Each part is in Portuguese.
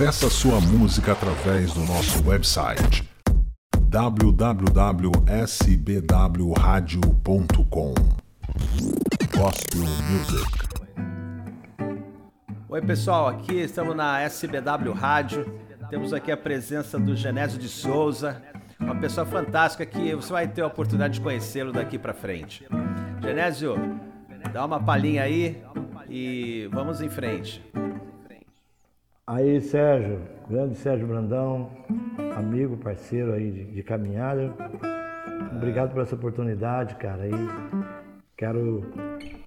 Peça sua música através do nosso website www.sbwradio.com Gospel Music Oi pessoal, aqui estamos na SBW Rádio. Temos aqui a presença do Genésio de Souza, uma pessoa fantástica que você vai ter a oportunidade de conhecê-lo daqui para frente. Genésio, dá uma palhinha aí e vamos em frente. Aí, Sérgio, grande Sérgio Brandão, amigo, parceiro aí de, de caminhada. Obrigado por essa oportunidade, cara. Aí, quero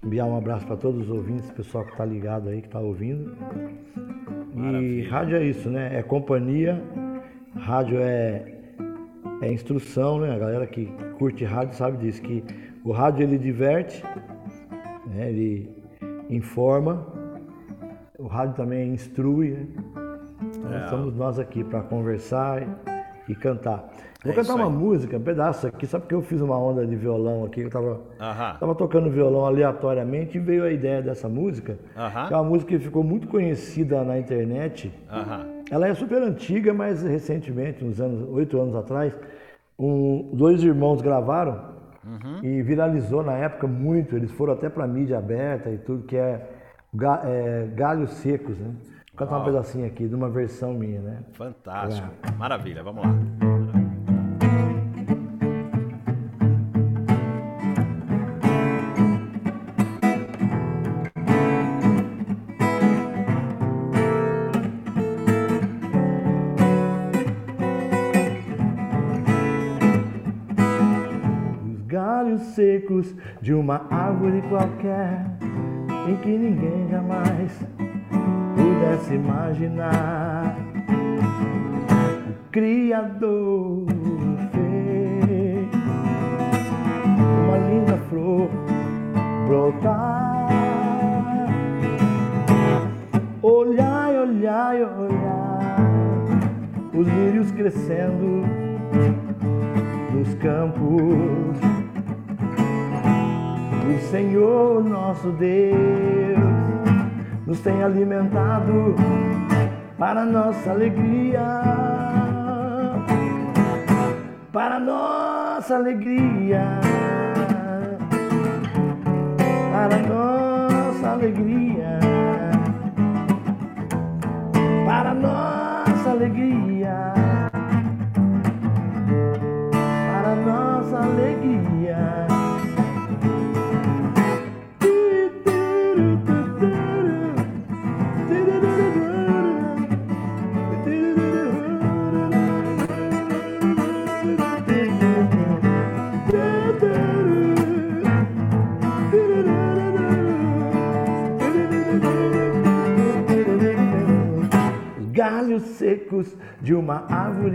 enviar um abraço para todos os ouvintes, pessoal que está ligado aí, que está ouvindo. E Maravilha. rádio é isso, né? É companhia, rádio é, é instrução, né? A galera que curte rádio sabe disso, que o rádio ele diverte, né? ele informa, o rádio também instrui, né? Então, É. Estamos nós aqui para conversar e, e cantar. Vou É cantar uma aí. música, um pedaço aqui, só porque eu fiz uma onda de violão aqui, eu tava, Aham. tava tocando violão aleatoriamente e veio a ideia dessa música, Aham. que é uma música que ficou muito conhecida na internet. Aham. Ela é super antiga, mas recentemente, uns anos, oito anos atrás, um- dois irmãos gravaram Uhum. e viralizou na época muito. Eles foram até para mídia aberta e tudo, que é Galhos Secos, né? Vou cantar um pedacinho aqui de uma versão minha, né? Fantástico. Maravilha, vamos lá. Os galhos secos de uma árvore qualquer em que ninguém jamais pudesse imaginar. Criador fez uma linda flor brotar. Olhai, olhai, olhai, os lírios crescendo nos campos. O Senhor nosso Deus nos tem alimentado para nossa alegria. Para nossa alegria. Para nossa alegria. Para nossa alegria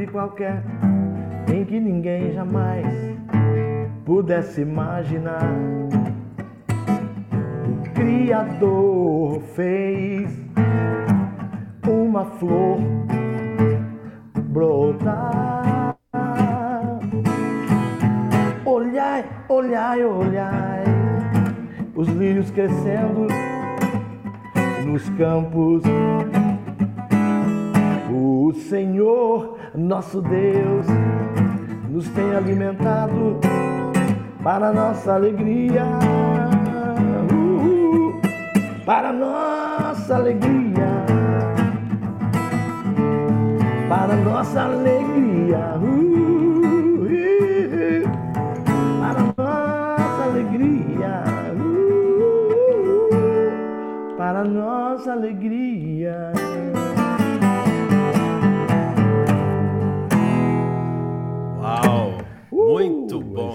qualquer em que ninguém jamais pudesse imaginar. O Criador fez uma flor brotar. Olhai, olhai, olhai, os lírios crescendo nos campos. O Senhor, nosso Deus, nos tem alimentado para nossa alegria. Uh, para nossa alegria.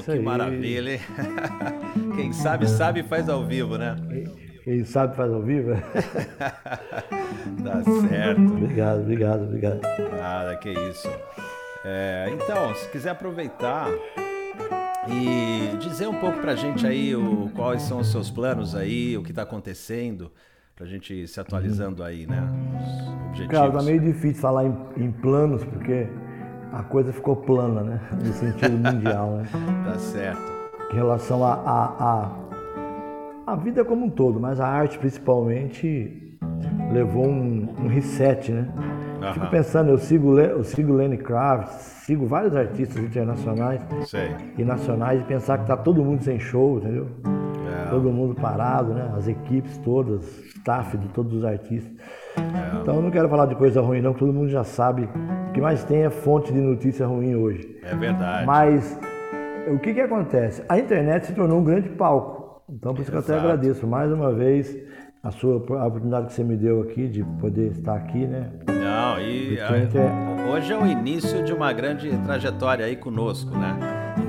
Que aí. maravilha, hein? Quem sabe, sabe faz ao vivo, né? Quem sabe faz ao vivo? Tá certo. obrigado, obrigado, obrigado. Nada, que isso. É, então, se quiser aproveitar e dizer um pouco pra gente aí o, quais são os seus planos aí, o que tá acontecendo, pra gente se atualizando aí, né? Os objetivos. Cara, tá meio difícil falar em, em planos, porque a coisa ficou plana, né? No sentido mundial, né? Tá certo. Em relação a, a, a, a vida como um todo, mas a arte principalmente levou um, um reset, né? fico pensando, eu sigo, eu sigo Lenny Kravitz, sigo vários artistas internacionais Sei. e nacionais e pensar que tá todo mundo sem show, entendeu? É. Todo mundo parado, né? As equipes todas, staff de todos os artistas. É. Então eu não quero falar de coisa ruim não, porque todo mundo já sabe. O que mais tem é fonte de notícia ruim hoje. É verdade. Mas o que que acontece? A internet se tornou um grande palco. Então por isso que eu até agradeço mais uma vez a sua a oportunidade que você me deu aqui de poder estar aqui, né? Não, e ah, hoje é o início de uma grande trajetória aí conosco, né?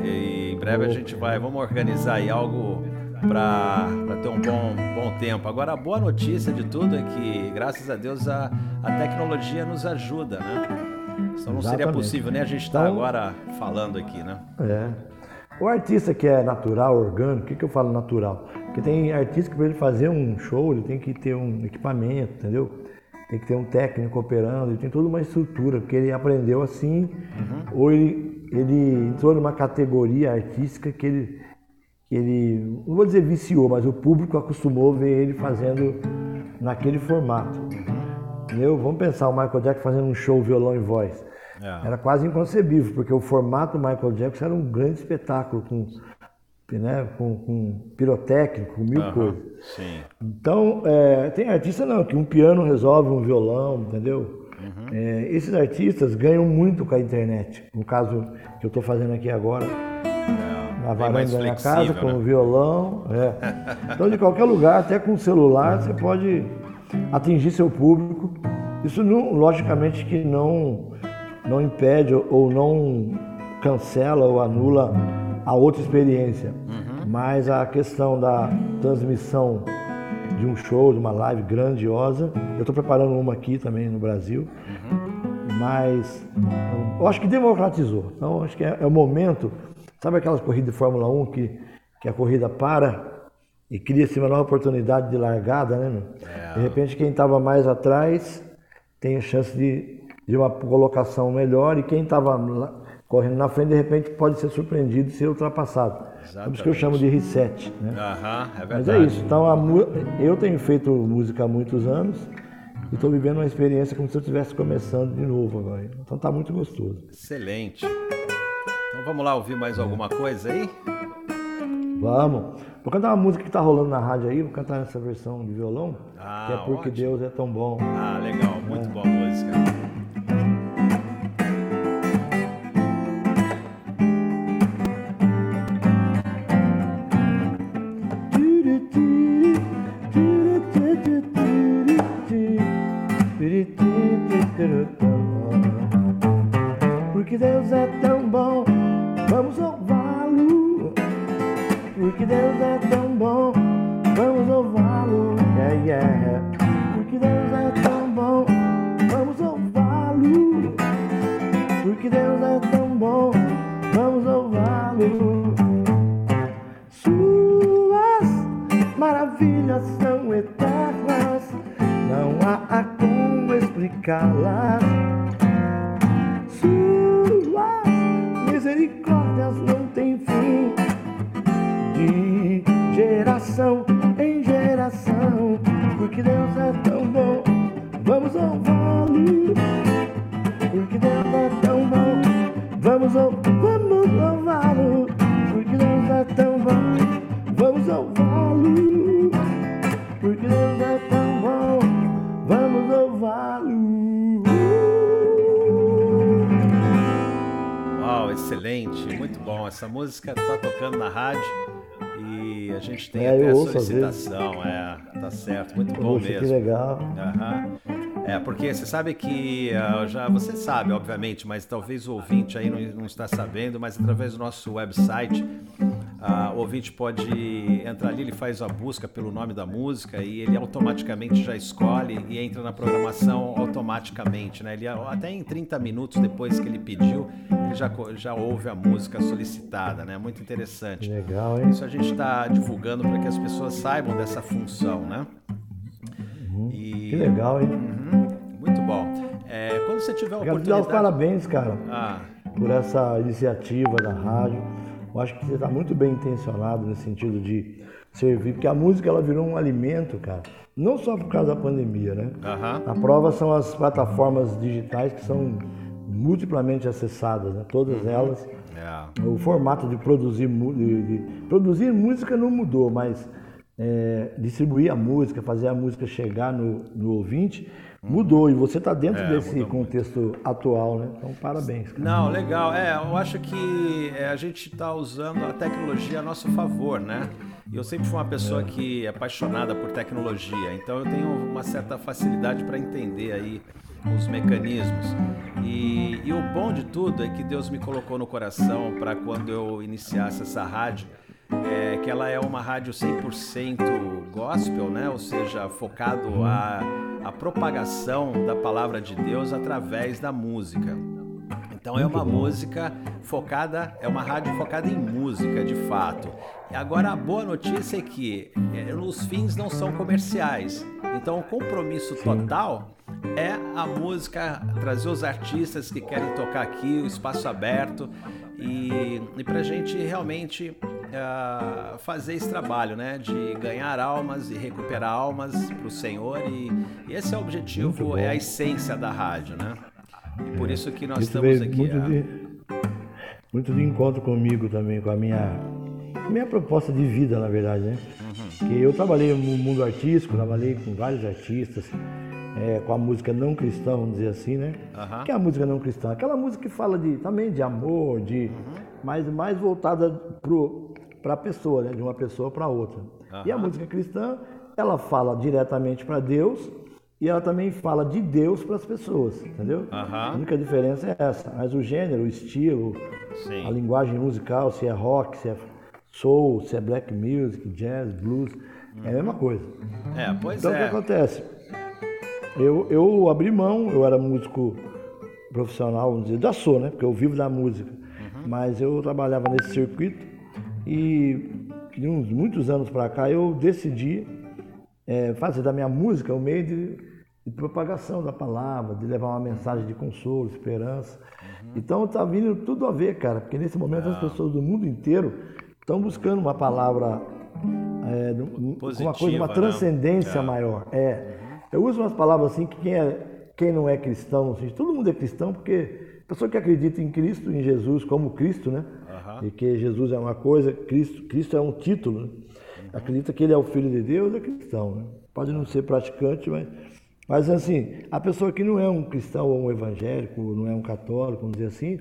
E em breve a gente vai, vamos organizar aí algo para ter um bom, bom tempo. Agora, a boa notícia de tudo é que, graças a Deus, a, a tecnologia nos ajuda, né? Senão não seria Exatamente. possível nem a gente estar Então- agora falando aqui, né? É. O artista que é natural, orgânico, o que, que eu falo natural? Porque tem artista que para ele fazer um show, ele tem que ter um equipamento, entendeu? Tem que ter um técnico operando, ele tem toda uma estrutura, porque ele aprendeu assim, ou ele, ele entrou numa categoria artística que ele, que ele, não vou dizer viciou, mas o público acostumou a ver ele fazendo naquele formato. Entendeu? Vamos pensar o Michael Jackson fazendo um show violão e voz. É. Era quase inconcebível, porque o formato do Michael Jackson era um grande espetáculo, com, né, com, com pirotécnico, com mil coisas. Sim. Então, é, tem artista não, que um piano resolve um violão, entendeu? Uhum. É, esses artistas ganham muito com a internet. No caso que eu estou fazendo aqui agora, na varanda da minha flexível, casa, com né? o violão. é. Então, de qualquer lugar, até com o celular, você pode atingir seu público. Isso, não, logicamente, que não, não impede ou não cancela ou anula a outra experiência. Mas a questão da transmissão de um show, de uma live grandiosa, eu estou preparando uma aqui também no Brasil, mas eu acho que democratizou. Então, acho que é, é o momento. Sabe aquelas corridas de Fórmula 1 que, que a corrida para e cria-se uma nova oportunidade de largada, né? meu? De repente, quem estava mais atrás tem a chance de, de uma colocação melhor e quem estava correndo na frente, de repente, pode ser surpreendido e ser ultrapassado. É por isso que eu chamo de reset. Né? Aham, é Mas é isso. Então, a eu tenho feito música há muitos anos e estou vivendo uma experiência como se eu estivesse começando de novo agora. Então, tá muito gostoso. Excelente. Vamos lá ouvir mais alguma coisa aí? Vamos. Vou cantar uma música que está rolando na rádio aí, vou cantar essa versão de violão, Ah, que é Porque ótimo. Deus é tão bom. Ah, legal, muito boa música. Vamos louvá-lo. Porque Deus é tão bom, vamos louvá-lo. Uau, excelente, muito bom. Essa música tá tocando na rádio e a gente tem É, até a solicitação. É, tá certo, muito bom Poxa, que mesmo. legal. Aham. É, porque você sabe que ah, já você sabe, obviamente, mas talvez o ouvinte aí não, não está sabendo, mas através do nosso website, ah, o ouvinte pode entrar ali, ele faz a busca pelo nome da música e ele automaticamente já escolhe e entra na programação automaticamente, né? Ele até em 30 minutos depois que ele pediu, ele já, já ouve a música solicitada, né? Muito interessante. Legal, hein? Isso a gente está divulgando para que as pessoas saibam dessa função, né? E- Que legal, hein? Uhum, muito bom. É, quando você tiver a Quero te dar os oportunidade. parabéns, cara, Ah, por essa iniciativa da rádio. Eu acho que você está muito bem intencionado nesse sentido de servir, porque a música ela virou um alimento, cara. não só por causa da pandemia, né? Aham. A prova são as plataformas digitais que são multiplamente acessadas, né? Todas elas. É. O formato de produzir, de, de- produzir música não mudou, mas é, distribuir a música, fazer a música chegar no, no ouvinte, mudou. E você está dentro É, desse contexto atual, né? Então, parabéns. cara. Não, legal. É, eu acho que é, a gente está usando a tecnologia a nosso favor, né? E eu sempre fui uma pessoa que é apaixonada por tecnologia, então eu tenho uma certa facilidade para entender aí os mecanismos. E, e o bom de tudo é que Deus me colocou no coração para quando eu iniciasse essa rádio, é, que ela é uma rádio 100% gospel, né? Ou seja, focado a, a propagação da palavra de Deus através da música. Então é uma música focada, é uma rádio focada em música, de fato. E agora a boa notícia é que eh, os fins não são comerciais. Então o compromisso total é a música, trazer os artistas que querem tocar aqui, o espaço aberto e, e para a gente realmente ah, fazer esse trabalho, né, de ganhar almas e recuperar almas para o Senhor e, e esse é o objetivo, é a essência da rádio, né? E por isso que nós Isso estamos aqui. muito, ah, de, muito de encontro comigo também, com a minha, minha proposta de vida, na verdade, né? Uhum. Que eu trabalhei no mundo artístico, trabalhei com vários artistas, é, com a música não cristã, vamos dizer assim, né? Aham. Que é a música não cristã? Aquela música que fala de, também de amor, de, Uhum. mas mais voltada para a pessoa, né? De uma pessoa para outra. E a música cristã, ela fala diretamente para Deus e ela também fala de Deus para as pessoas, entendeu? Aham. A única diferença é essa. Mas o gênero, o estilo, Sim. a linguagem musical, se é rock, se é soul, se é black music, jazz, blues, é a mesma coisa. É, pois Então o que é. acontece? Eu, eu abri mão, eu era músico profissional, vamos dizer, da sou, né? Porque eu vivo da música. Mas eu trabalhava nesse circuito e de uns muitos anos para cá eu decidi eh, fazer da minha música um meio de, de propagação da palavra, de levar uma mensagem de consolo, esperança. Então tá vindo tudo a ver, cara, porque nesse momento as pessoas do mundo inteiro estão buscando uma palavra num- com uma coisa, Positiva, uma né? transcendência maior. É. Eu uso umas palavras assim que quem, é, quem não é cristão, assim, todo mundo é cristão porque pessoa que acredita em Cristo, em Jesus como Cristo, né? Aham. E que Jesus é uma coisa, Cristo, Cristo é um título, né? Acredita que ele é o Filho de Deus, é cristão, né? Pode não ser praticante, mas, mas assim, a pessoa que não é um cristão ou um evangélico, não é um católico, vamos dizer assim,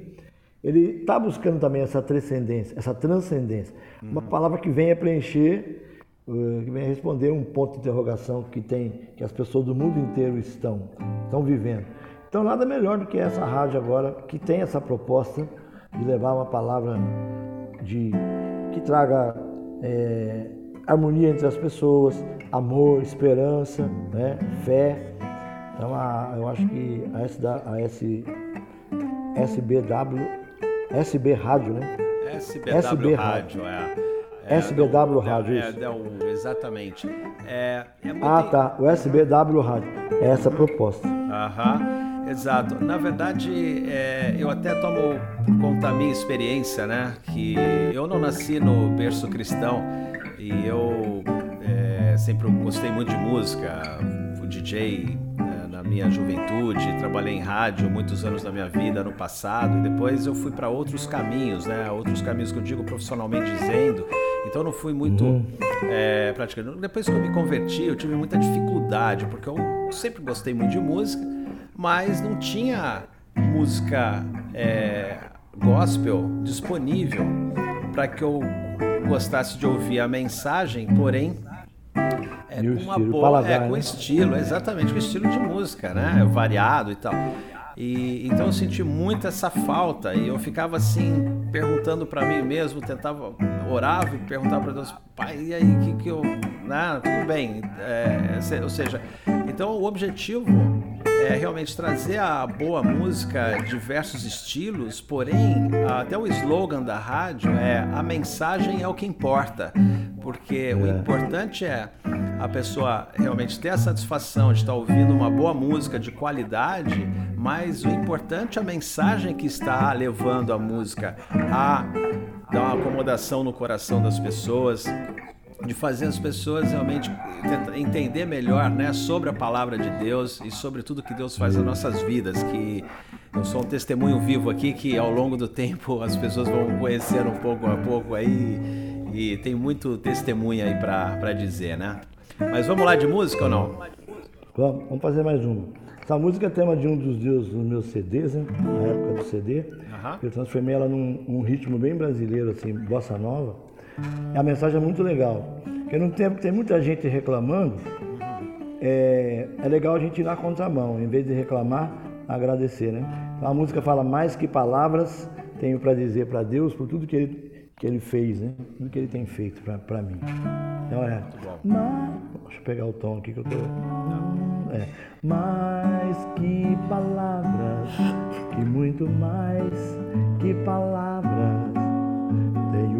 ele está buscando também essa transcendência, essa transcendência. Uma palavra que venha preencher eh, que venha responder um ponto de interrogação que tem, que as pessoas do mundo inteiro estão, estão vivendo. Então nada melhor do que essa rádio agora que tem essa proposta de levar uma palavra de que traga eh, harmonia entre as pessoas, amor, esperança, né, fé. Então a- eu acho que a, S, a S, SBW, SB Rádio, né? SBW SB Rádio, é. SBW dá um- Rádio, é, isso. um- exatamente. É, é muito Ah, tá. O SBW Rádio. É essa a proposta. Aham, exato. Na verdade, é, eu até tomo por conta a minha experiência, né? Que eu não nasci no berço cristão e eu é, sempre gostei muito de música, fui DJ né, na minha juventude, trabalhei em rádio muitos anos da minha vida no passado e depois eu fui para outros caminhos, né? Outros caminhos que eu digo profissionalmente dizendo. Então eu não fui muito é, praticando. Depois que eu me converti, eu tive muita dificuldade, porque eu sempre gostei muito de música, mas não tinha música é, gospel disponível para que eu gostasse de ouvir a mensagem, porém é, com uma boa, paladar, é, com né? estilo, exatamente, com estilo de música, né? Variado e tal. E então eu senti muito essa falta e eu ficava assim perguntando para mim mesmo, tentava orava e perguntava para Deus, pai, e aí que que eu, né? Tudo bem, é, ou seja, então o objetivo é realmente trazer a boa música, diversos estilos, porém até o slogan da rádio é a mensagem é o que importa, porque o importante é a pessoa realmente ter a satisfação de estar ouvindo uma boa música de qualidade, mas o importante é a mensagem que está levando a música a dar uma acomodação no coração das pessoas. De fazer as pessoas realmente entender melhor, né, sobre a palavra de Deus e sobre tudo que Deus faz nas nossas vidas, que eu sou um testemunho vivo aqui que ao longo do tempo as pessoas vão conhecer um pouco a pouco aí e tem muito testemunho aí para dizer, né? Mas vamos lá de música ou não? Vamos, vamos fazer mais um. Essa música é tema de um dos, dos meus CDs, né? Na época do CD. Uhum. Eu transformei ela num, num ritmo bem brasileiro, assim, bossa nova. A mensagem é muito legal. Porque no tempo que tem muita gente reclamando, é, é legal a gente ir na contramão, em vez de reclamar, agradecer, né? Então a música fala mais que palavras, tenho para dizer para Deus por tudo que ele, que ele fez, né? Tudo que ele tem feito para mim. Então é. Deixa eu pegar o tom aqui que eu tô. É. Mais que palavras, que muito mais que palavras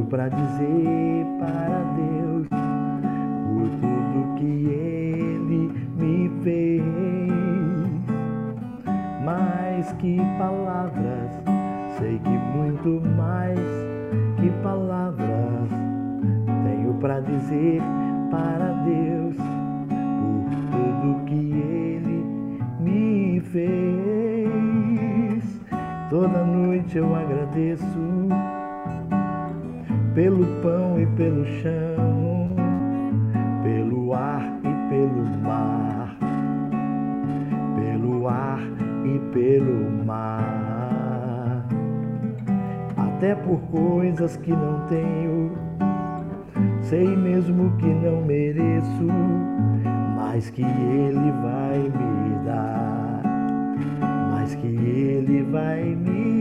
para dizer para Deus por tudo que Ele me fez. Mais que palavras, sei que muito mais que palavras tenho para dizer para Deus por tudo que Ele me fez. Toda noite eu agradeço pelo pão e pelo chão, pelo ar e pelo mar, pelo ar e pelo mar, até por coisas que não tenho, sei mesmo que não mereço, mas que Ele vai me dar, mas que Ele vai me dar.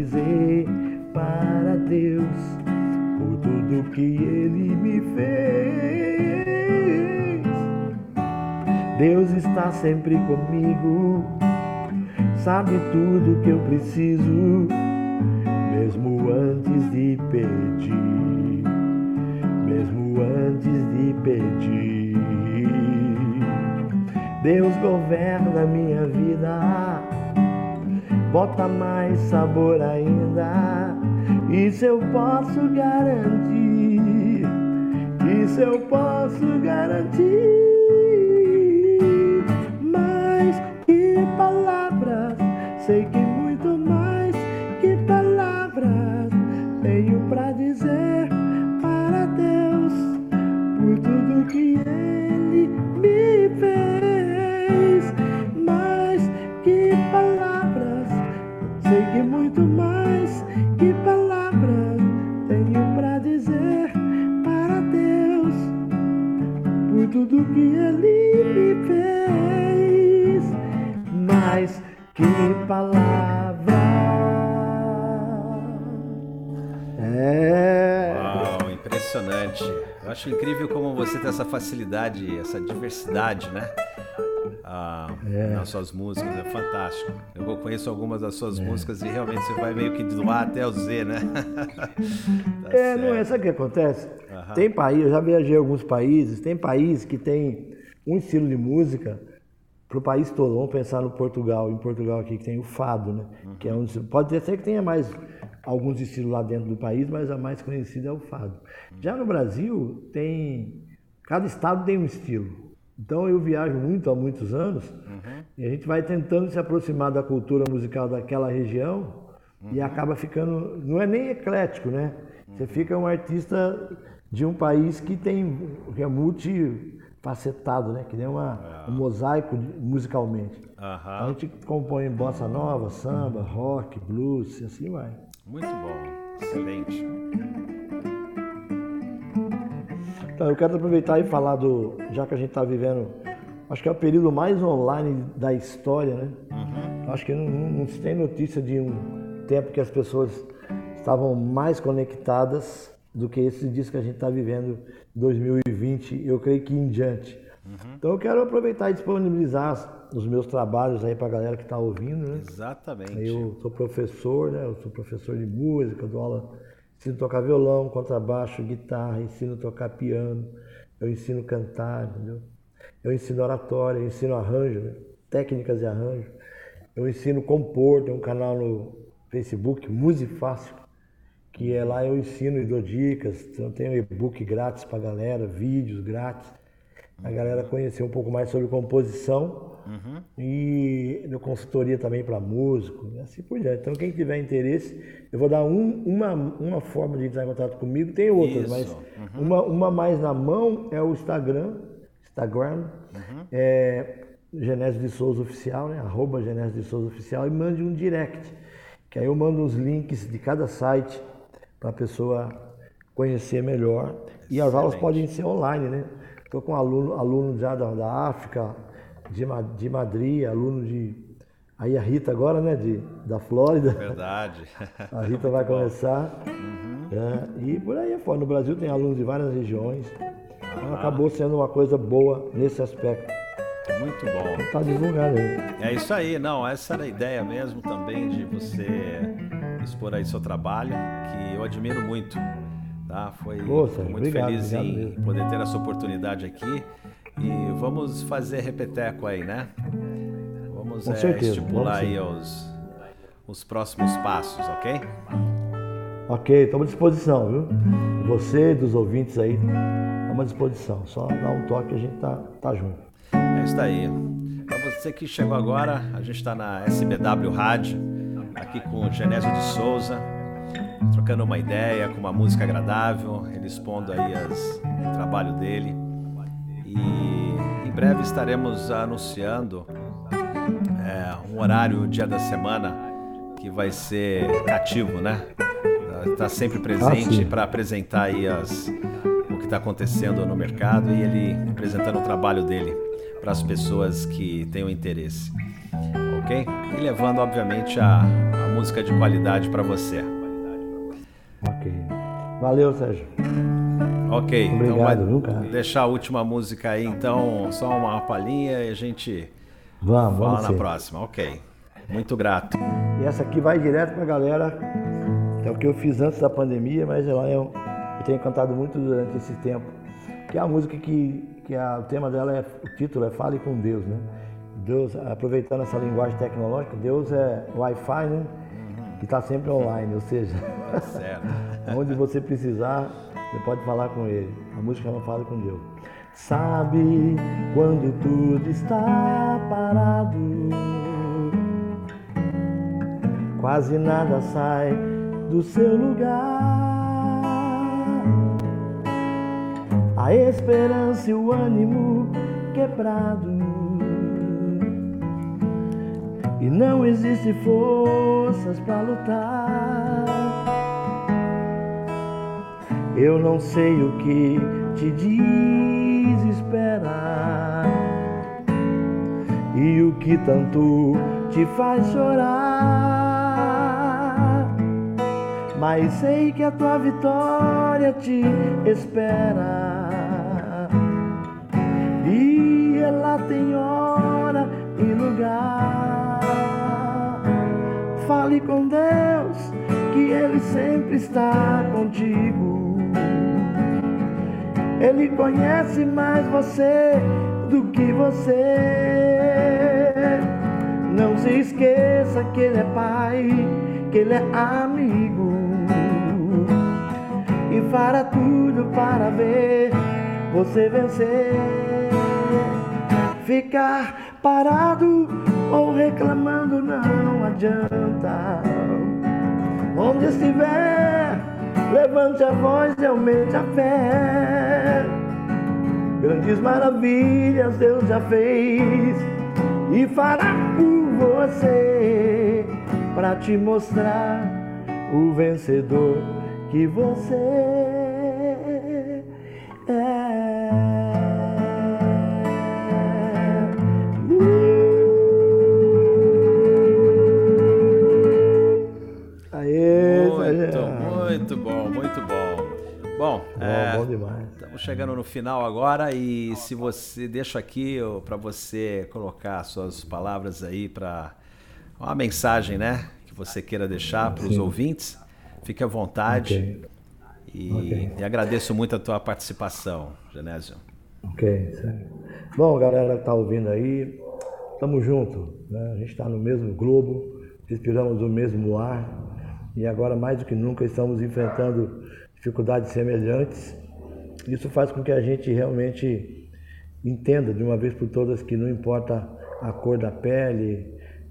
Dizer para Deus por tudo que Ele me fez. Deus está sempre comigo, sabe tudo que eu preciso, mesmo antes de pedir, mesmo antes de pedir. Deus governa minha vida bota mais sabor ainda. Isso eu posso garantir, isso eu posso garantir. Mais que palavras, sei que facilidade, essa diversidade, né? ah, é. nas suas músicas, é fantástico. Eu conheço algumas das suas é. músicas e realmente você vai meio que do A até o Z, né? tá é, certo. não é, sabe o que acontece? Uhum. Tem país, eu já viajei alguns países, tem países que tem um estilo de música para o país todo. Vamos pensar no Portugal, em Portugal aqui que tem o fado, né? Uhum. Que é um, pode ser que tenha mais alguns estilos lá dentro do país, mas a mais conhecida é o fado. Uhum. Já no Brasil tem cada estado tem um estilo. Então eu viajo muito há muitos anos uhum. e a gente vai tentando se aproximar da cultura musical daquela região uhum. e acaba ficando, não é nem eclético, né? Você uhum. fica um artista de um país que tem, que é multifacetado, né? Que nem uma, é. um mosaico musicalmente. A gente compõe bossa nova, samba, rock, blues e assim vai. Muito bom, excelente. Então, eu quero aproveitar e falar do. Já que a gente está vivendo. Acho que é o período mais online da história, né? Uhum. Acho que não, não, se tem notícia de um tempo que as pessoas estavam mais conectadas do que esse disco que a gente está vivendo 2020, eu creio que em diante. Uhum. Então eu quero aproveitar e disponibilizar os meus trabalhos aí para a galera que está ouvindo, né? Exatamente. Eu sou professor, né? Eu sou professor de música, dou aula Ensino a tocar violão, contrabaixo, guitarra, ensino a tocar piano, eu ensino a cantar, entendeu? Eu ensino oratória, eu ensino arranjo, né? técnicas de arranjo. eu ensino compor, tem um canal no Facebook, Musifácil, que é lá eu ensino e dou dicas, então tem um e-book grátis pra galera, vídeos grátis, a galera conhecer um pouco mais sobre composição Uhum. e no consultoria também para músico, assim por diante. Então quem tiver interesse, eu vou dar um- uma, uma forma de entrar em contato comigo, tem outras, Isso. mas uma, uma mais na mão é o Instagram, Instagram, é Genésio de Souza Oficial, né? Arroba Genésio de Souza Oficial e mande um direct, que aí eu mando os links de cada site para a pessoa conhecer melhor. E as aulas podem ser online, né? Estou com aluno, aluno já da, da África, de, de Madrid, aluno de. Aí a Rita agora, né? De, da Flórida. Verdade. A Rita vai começar. Uhum. é, e por aí afora. No Brasil tem alunos de várias regiões. Então acabou sendo uma coisa boa nesse aspecto. Muito bom. Está divulgado aí. É isso aí, não, essa era a ideia mesmo também de você expor aí seu trabalho, que eu admiro muito. Tá? Foi muito obrigado, feliz obrigado em mesmo. poder ter essa oportunidade aqui. E vamos fazer repeteco aí, né? Vamos é, certeza, estipular vamos aí os, os próximos passos, ok? Ok, estamos à disposição, viu? Você, dos ouvintes aí, estamos à disposição. Só dá um toque e a gente tá, tá junto. É isso aí. Para você que chegou agora, a gente está na SBW Rádio, aqui com o Genésio de Souza, trocando uma ideia, com uma música agradável, ele expondo aí as- o trabalho dele. E em breve estaremos anunciando é, um horário, dia da semana, que vai ser cativo, né? Está sempre presente sim. para apresentar aí as, o que está acontecendo no mercado e ele apresentando o trabalho dele para as pessoas que tenham interesse, ok? E levando, obviamente, a, a música de qualidade para você. Ok. Valeu, Sérgio. Ok, então Obrigado, vai viu, cara? deixar a última música aí, então, só uma palhinha e a gente Vamos, fala vamos na sim. próxima, ok? Muito grato. E essa aqui vai direto pra galera. É o que eu fiz antes da pandemia, mas ela é eu tenho cantado muito durante esse tempo. Que é a música que, que a- o tema dela é, o título é Fale com Deus, né? Deus, aproveitando essa linguagem tecnológica, Deus é Wi-Fi, né? Que está sempre online, ou seja, onde você precisar, você pode falar com ele. A música chama Fale com Deus. Sabe quando tudo está parado, quase nada sai do seu lugar. A esperança e o ânimo quebrado. E não existe forças para lutar. Eu não sei o que te desespera e o que tanto te faz chorar. Mas sei que a tua vitória te espera e ela tem hora e lugar. Fale com Deus que Ele sempre está contigo. Ele conhece mais você do que você. Não se esqueça que Ele é Pai, que Ele é amigo. E fará tudo para ver você vencer. Ficar parado ou reclamando não adianta. Onde estiver, levante a voz e aumente a fé. Grandes maravilhas Deus já fez e fará por você para te mostrar o vencedor que você é. Bom. Bom, é, Bom, demais. estamos chegando no final agora e se você deixa aqui para você colocar suas palavras aí para uma mensagem, né, que você queira deixar para os ouvintes, fique à vontade. Ok. E, Ok. e agradeço muito a tua participação, Genésio. Ok, certo. Bom, galera que tá ouvindo aí, estamos juntos, né? a gente está no mesmo globo, respiramos o mesmo ar e agora mais do que nunca estamos enfrentando dificuldades semelhantes. Isso faz com que a gente realmente entenda de uma vez por todas que não importa a cor da pele,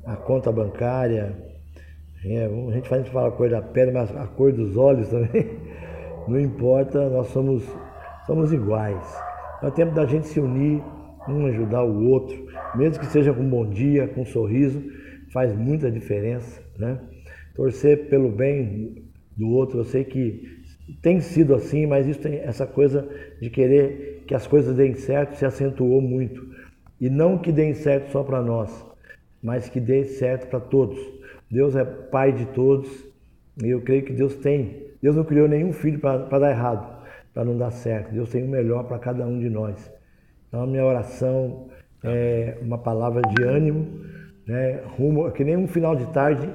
a conta bancária, é, a gente faz fala a cor da pele, mas a cor dos olhos também, não importa, nós somos, somos iguais. É o tempo da gente se unir, um ajudar o outro, mesmo que seja com um bom dia, com um sorriso, faz muita diferença, né? Torcer pelo bem do outro, eu sei que tem sido assim, mas isso tem essa coisa de querer que as coisas deem certo se acentuou muito. E não que deem certo só para nós, mas que dê certo para todos. Deus é pai de todos e eu creio que Deus tem. Deus não criou nenhum filho para dar errado, para não dar certo. Deus tem o melhor para cada um de nós. Então a minha oração é uma palavra de ânimo, né? Rumo, que nem um final de tarde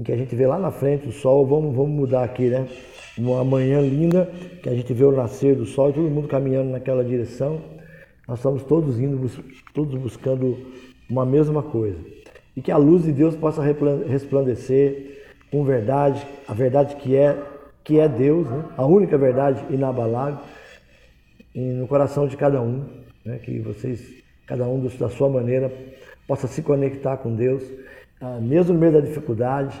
em que a gente vê lá na frente o sol, vamos, vamos mudar aqui, né? Uma manhã linda, que a gente vê o nascer do sol e todo mundo caminhando naquela direção. Nós estamos todos indo, todos buscando uma mesma coisa. E que a luz de Deus possa resplandecer com verdade, a verdade que é, que é Deus, né? a única verdade inabalável, no coração de cada um. Né? Que vocês, cada um da sua maneira, possa se conectar com Deus, mesmo no meio da dificuldade,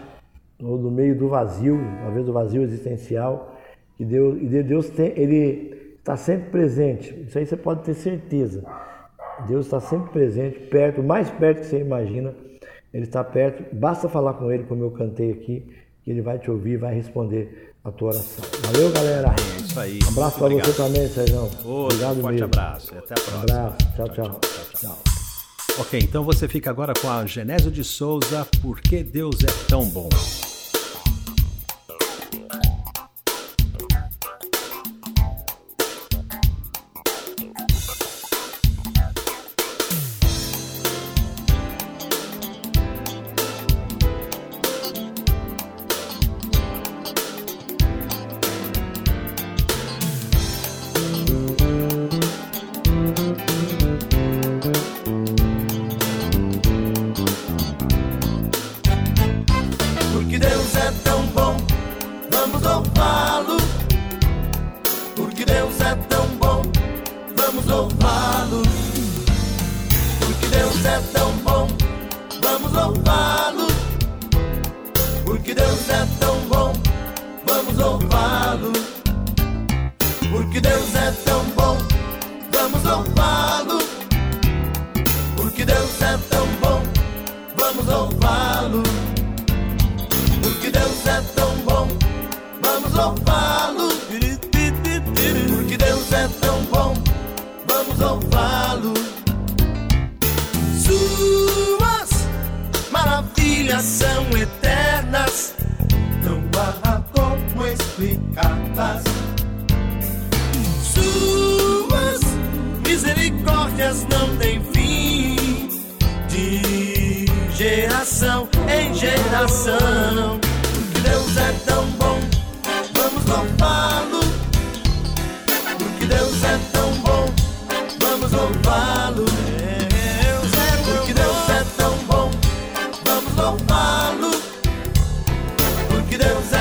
ou no meio do vazio, às vezes do vazio existencial, que Deus, e Deus tem, ele está sempre presente. Isso aí você pode ter certeza. Deus está sempre presente, perto, mais perto que você imagina. Ele está perto. Basta falar com Ele, como eu cantei aqui, que Ele vai te ouvir, vai responder a tua oração. Valeu, galera. É isso aí. Um abraço para você também, Sérgio. Obrigado um forte mesmo. abraço. Até a próxima. Um abraço. tchau, tchau. tchau, tchau, tchau. Ok, então você fica agora com a Genésio de Souza, Por que Deus é tão bom? Porque Deus é tão bom, vamos louvá-lo. Porque Deus é tão histórias não têm fim. De geração em geração. Deus é tão bom, vamos louvá-lo. Porque Deus é tão bom, vamos louvá-lo. É Porque Deus é tão bom, vamos louvá-lo. Porque Deus é